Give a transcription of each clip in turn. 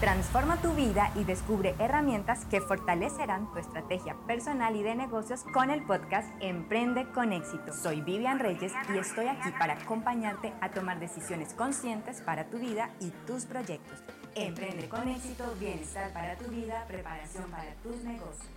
Transforma tu vida y descubre herramientas que fortalecerán tu estrategia personal y de negocios con el podcast Emprende con éxito. Soy Vivian Reyes y estoy aquí para acompañarte a tomar decisiones conscientes para tu vida y tus proyectos. Emprende con éxito, bienestar para tu vida, preparación para tus negocios.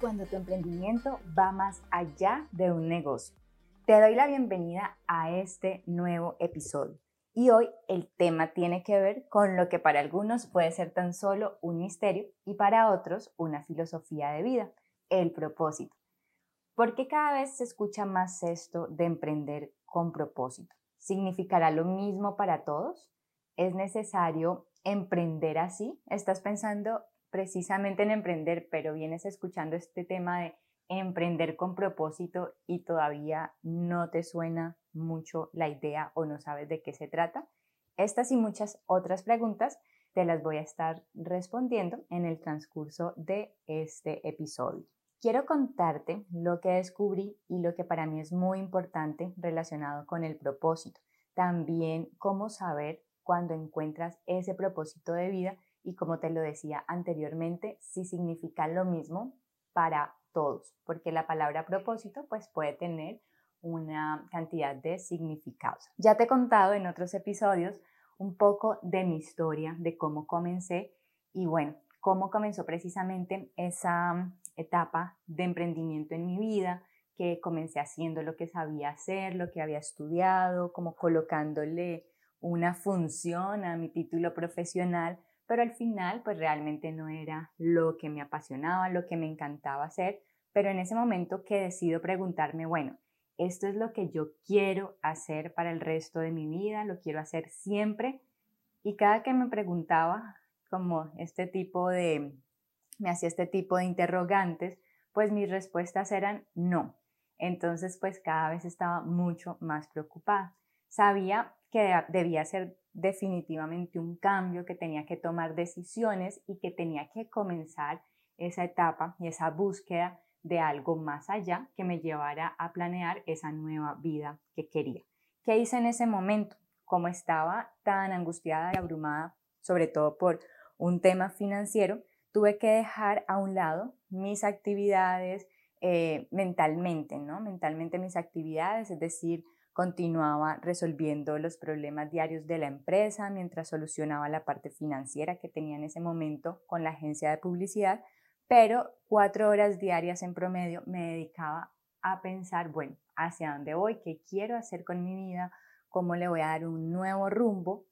Cuando tu emprendimiento va más allá de un negocio. Te doy la bienvenida a este nuevo episodio. Y hoy el tema tiene que ver con lo que para algunos puede ser tan solo un misterio y para otros una filosofía de vida, el propósito. ¿Por qué cada vez se escucha más esto de emprender con propósito? ¿Significará lo mismo para todos? ¿Es necesario emprender así? ¿Estás pensando precisamente en emprender, pero vienes escuchando este tema de emprender con propósito y todavía no te suena mucho la idea o no sabes de qué se trata? Estas y muchas otras preguntas te las voy a estar respondiendo en el transcurso de este episodio. Quiero contarte lo que descubrí y lo que para mí es muy importante relacionado con el propósito. También cómo saber cuando encuentras ese propósito de vida y como te lo decía anteriormente, si significa lo mismo para todos, porque la palabra propósito pues puede tener una cantidad de significados. Ya te he contado en otros episodios un poco de mi historia, de cómo comencé y bueno, cómo comenzó precisamente esa etapa de emprendimiento en mi vida, que comencé haciendo lo que sabía hacer, lo que había estudiado, como colocándole una función a mi título profesional, pero al final pues realmente no era lo que me apasionaba, lo que me encantaba hacer, pero en ese momento que decido preguntarme, bueno, esto es lo que yo quiero hacer para el resto de mi vida, lo quiero hacer siempre. Y cada que me preguntaba como este tipo de, me hacía este tipo de interrogantes, pues mis respuestas eran no. Entonces, pues cada vez estaba mucho más preocupada. Sabía que debía ser definitivamente un cambio, que tenía que tomar decisiones y que tenía que comenzar esa etapa y esa búsqueda de algo más allá que me llevara a planear esa nueva vida que quería. ¿Qué hice en ese momento? Como estaba tan angustiada y abrumada, sobre todo por un tema financiero, tuve que dejar a un lado mis actividades eh, mentalmente, ¿no? Mentalmente mis actividades, es decir, continuaba resolviendo los problemas diarios de la empresa mientras solucionaba la parte financiera que tenía en ese momento con la agencia de publicidad, pero cuatro horas diarias en promedio me dedicaba a pensar, bueno, hacia dónde voy, qué quiero hacer con mi vida, cómo le voy a dar un nuevo rumbo.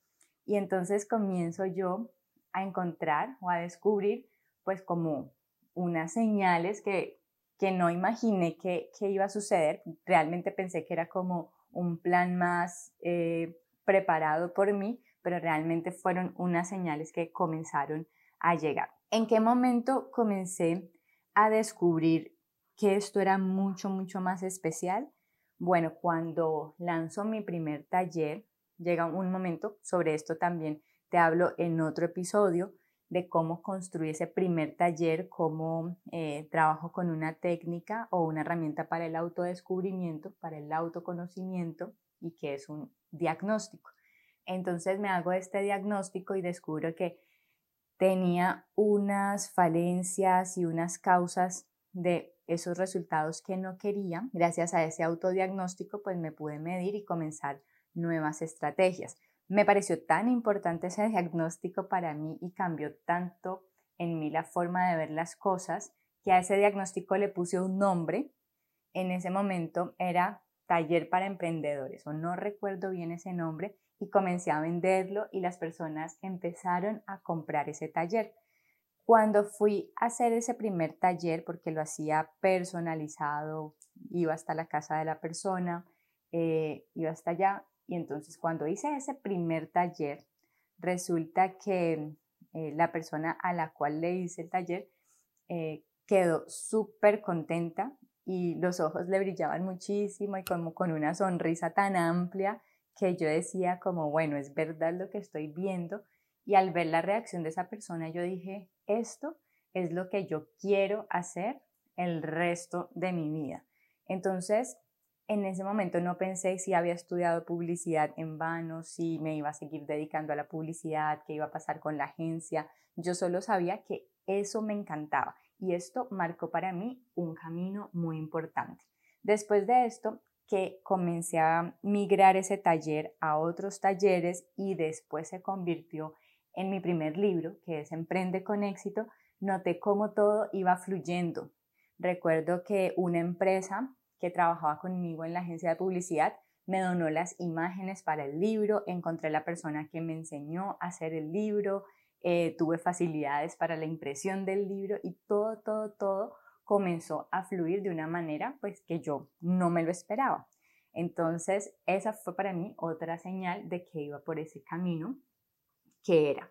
Y entonces comienzo yo a encontrar o a descubrir pues como unas señales que, que no imaginé que, que iba a suceder. Realmente pensé que era como un plan más eh, preparado por mí, pero realmente fueron unas señales que comenzaron a llegar. ¿En qué momento comencé a descubrir que esto era mucho, mucho más especial? Bueno, cuando lanzo mi primer taller, llega un momento, sobre esto también te hablo en otro episodio, de cómo construir ese primer taller, cómo eh, trabajo con una técnica o una herramienta para el autodescubrimiento, para el autoconocimiento y que es un diagnóstico. Entonces me hago este diagnóstico y descubro que tenía unas falencias y unas causas de esos resultados que no quería. Gracias a ese autodiagnóstico, pues me pude medir y comenzar nuevas estrategias. Me pareció tan importante ese diagnóstico para mí y cambió tanto en mí la forma de ver las cosas que a ese diagnóstico le puse un nombre. En ese momento era taller para emprendedores o no recuerdo bien ese nombre y comencé a venderlo y las personas empezaron a comprar ese taller. Cuando fui a hacer ese primer taller, porque lo hacía personalizado, iba hasta la casa de la persona, eh, iba hasta allá, y entonces cuando hice ese primer taller, resulta que eh, la persona a la cual le hice el taller eh, quedó súper contenta y los ojos le brillaban muchísimo y como con una sonrisa tan amplia que yo decía como, bueno, es verdad lo que estoy viendo. Y al ver la reacción de esa persona, yo dije, esto es lo que yo quiero hacer el resto de mi vida. Entonces, en ese momento no pensé si había estudiado publicidad en vano, si me iba a seguir dedicando a la publicidad, qué iba a pasar con la agencia. Yo solo sabía que eso me encantaba y esto marcó para mí un camino muy importante. Después de esto, que comencé a migrar ese taller a otros talleres y después se convirtió en mi primer libro, que es Emprende con éxito, noté cómo todo iba fluyendo. Recuerdo que una empresa que trabajaba conmigo en la agencia de publicidad me donó las imágenes para el libro, encontré la persona que me enseñó a hacer el libro, eh, tuve facilidades para la impresión del libro y todo, todo, todo comenzó a fluir de una manera pues que yo no me lo esperaba. Entonces, esa fue para mí otra señal de que iba por ese camino que era.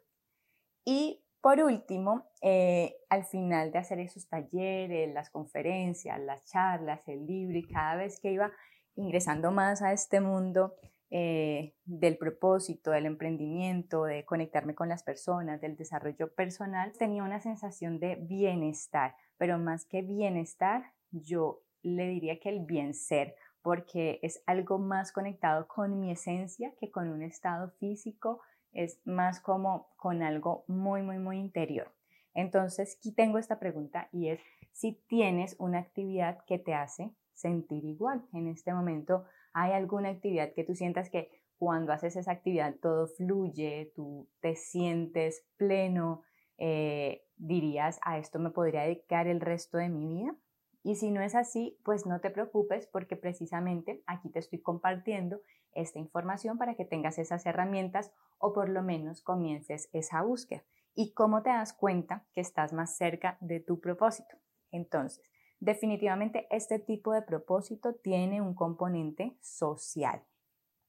Y por último, eh, al final de hacer esos talleres, las conferencias, las charlas, el libro y cada vez que iba ingresando más a este mundo eh, del propósito, del emprendimiento, de conectarme con las personas, del desarrollo personal, tenía una sensación de bienestar, pero más que bienestar, yo le diría que el bien ser, porque es algo más conectado con mi esencia que con un estado físico, es más como con algo muy, muy, muy interior. Entonces, aquí tengo esta pregunta y es si tienes una actividad que te hace sentir igual. En este momento, ¿hay alguna actividad que tú sientas que cuando haces esa actividad todo fluye, tú te sientes pleno, eh, dirías, a esto me podría dedicar el resto de mi vida? Y si no es así, pues no te preocupes porque precisamente aquí te estoy compartiendo esta información para que tengas esas herramientas o por lo menos comiences esa búsqueda. ¿Y cómo te das cuenta que estás más cerca de tu propósito? Entonces, definitivamente este tipo de propósito tiene un componente social.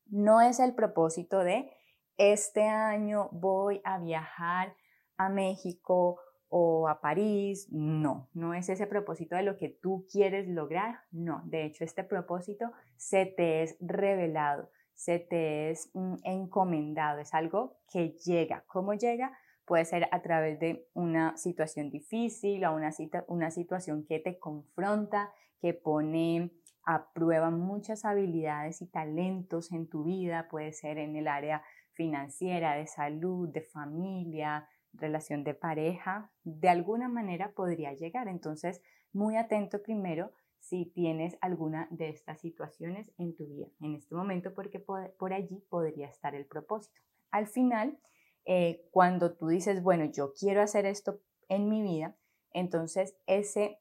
No es el propósito de este año voy a viajar a México o a París, no, no es ese propósito de lo que tú quieres lograr, no, de hecho este propósito se te es revelado, se te es mm, encomendado, es algo que llega. ¿Cómo llega? Puede ser a través de una situación difícil o una, una situación que te confronta, que pone a prueba muchas habilidades y talentos en tu vida, puede ser en el área financiera, de salud, de familia, relación de pareja, de alguna manera podría llegar. Entonces, muy atento primero si tienes alguna de estas situaciones en tu vida en este momento, porque por, allí podría estar el propósito. Al final, eh, cuando tú dices, bueno, yo quiero hacer esto en mi vida, entonces ese,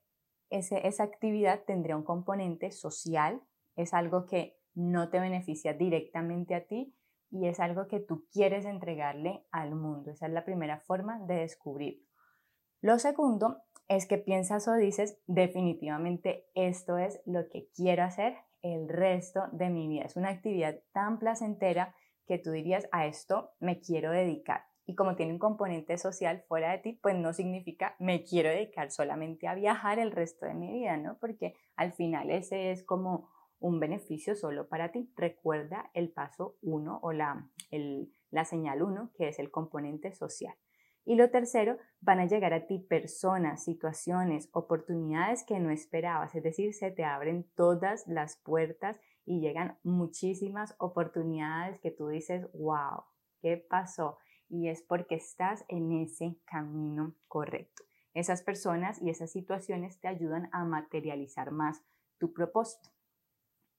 ese, esa actividad tendría un componente social, es algo que no te beneficia directamente a ti, y es algo que tú quieres entregarle al mundo. Esa es la primera forma de descubrirlo. Lo segundo es que piensas o dices, definitivamente esto es lo que quiero hacer el resto de mi vida. Es una actividad tan placentera que tú dirías, a esto me quiero dedicar. Y como tiene un componente social fuera de ti, pues no significa me quiero dedicar solamente a viajar el resto de mi vida, ¿no? Porque al final ese es como un beneficio solo para ti. Recuerda el paso 1 o la, la señal 1, que es el componente social. Y lo tercero, van a llegar a ti personas, situaciones, oportunidades que no esperabas, es decir, se te abren todas las puertas y llegan muchísimas oportunidades que tú dices, wow, ¿qué pasó? Y es porque estás en ese camino correcto. Esas personas y esas situaciones te ayudan a materializar más tu propósito.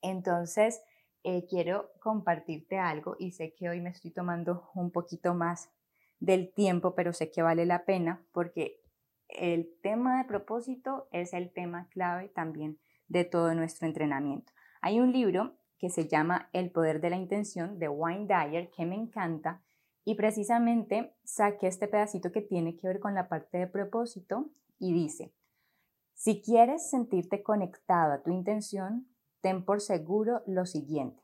Entonces, eh, quiero compartirte algo y sé que hoy me estoy tomando un poquito más del tiempo, pero sé que vale la pena porque el tema de propósito es el tema clave también de todo nuestro entrenamiento. Hay un libro que se llama El poder de la intención de Wayne Dyer que me encanta y precisamente saqué este pedacito que tiene que ver con la parte de propósito y dice, si quieres sentirte conectado a tu intención, Ten por seguro lo siguiente.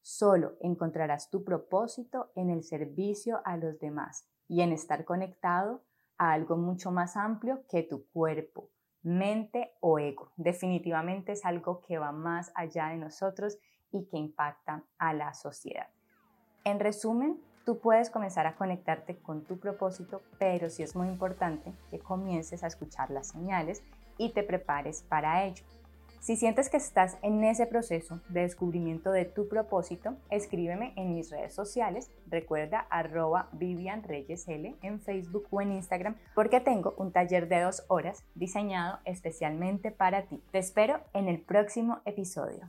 Solo encontrarás tu propósito en el servicio a los demás y en estar conectado a algo mucho más amplio que tu cuerpo, mente o ego. Definitivamente es algo que va más allá de nosotros y que impacta a la sociedad. En resumen, tú puedes comenzar a conectarte con tu propósito, pero sí es muy importante que comiences a escuchar las señales y te prepares para ello. Si sientes que estás en ese proceso de descubrimiento de tu propósito, escríbeme en mis redes sociales. Recuerda arroba Vivian Reyes L en Facebook o en Instagram porque tengo un taller de dos horas diseñado especialmente para ti. Te espero en el próximo episodio.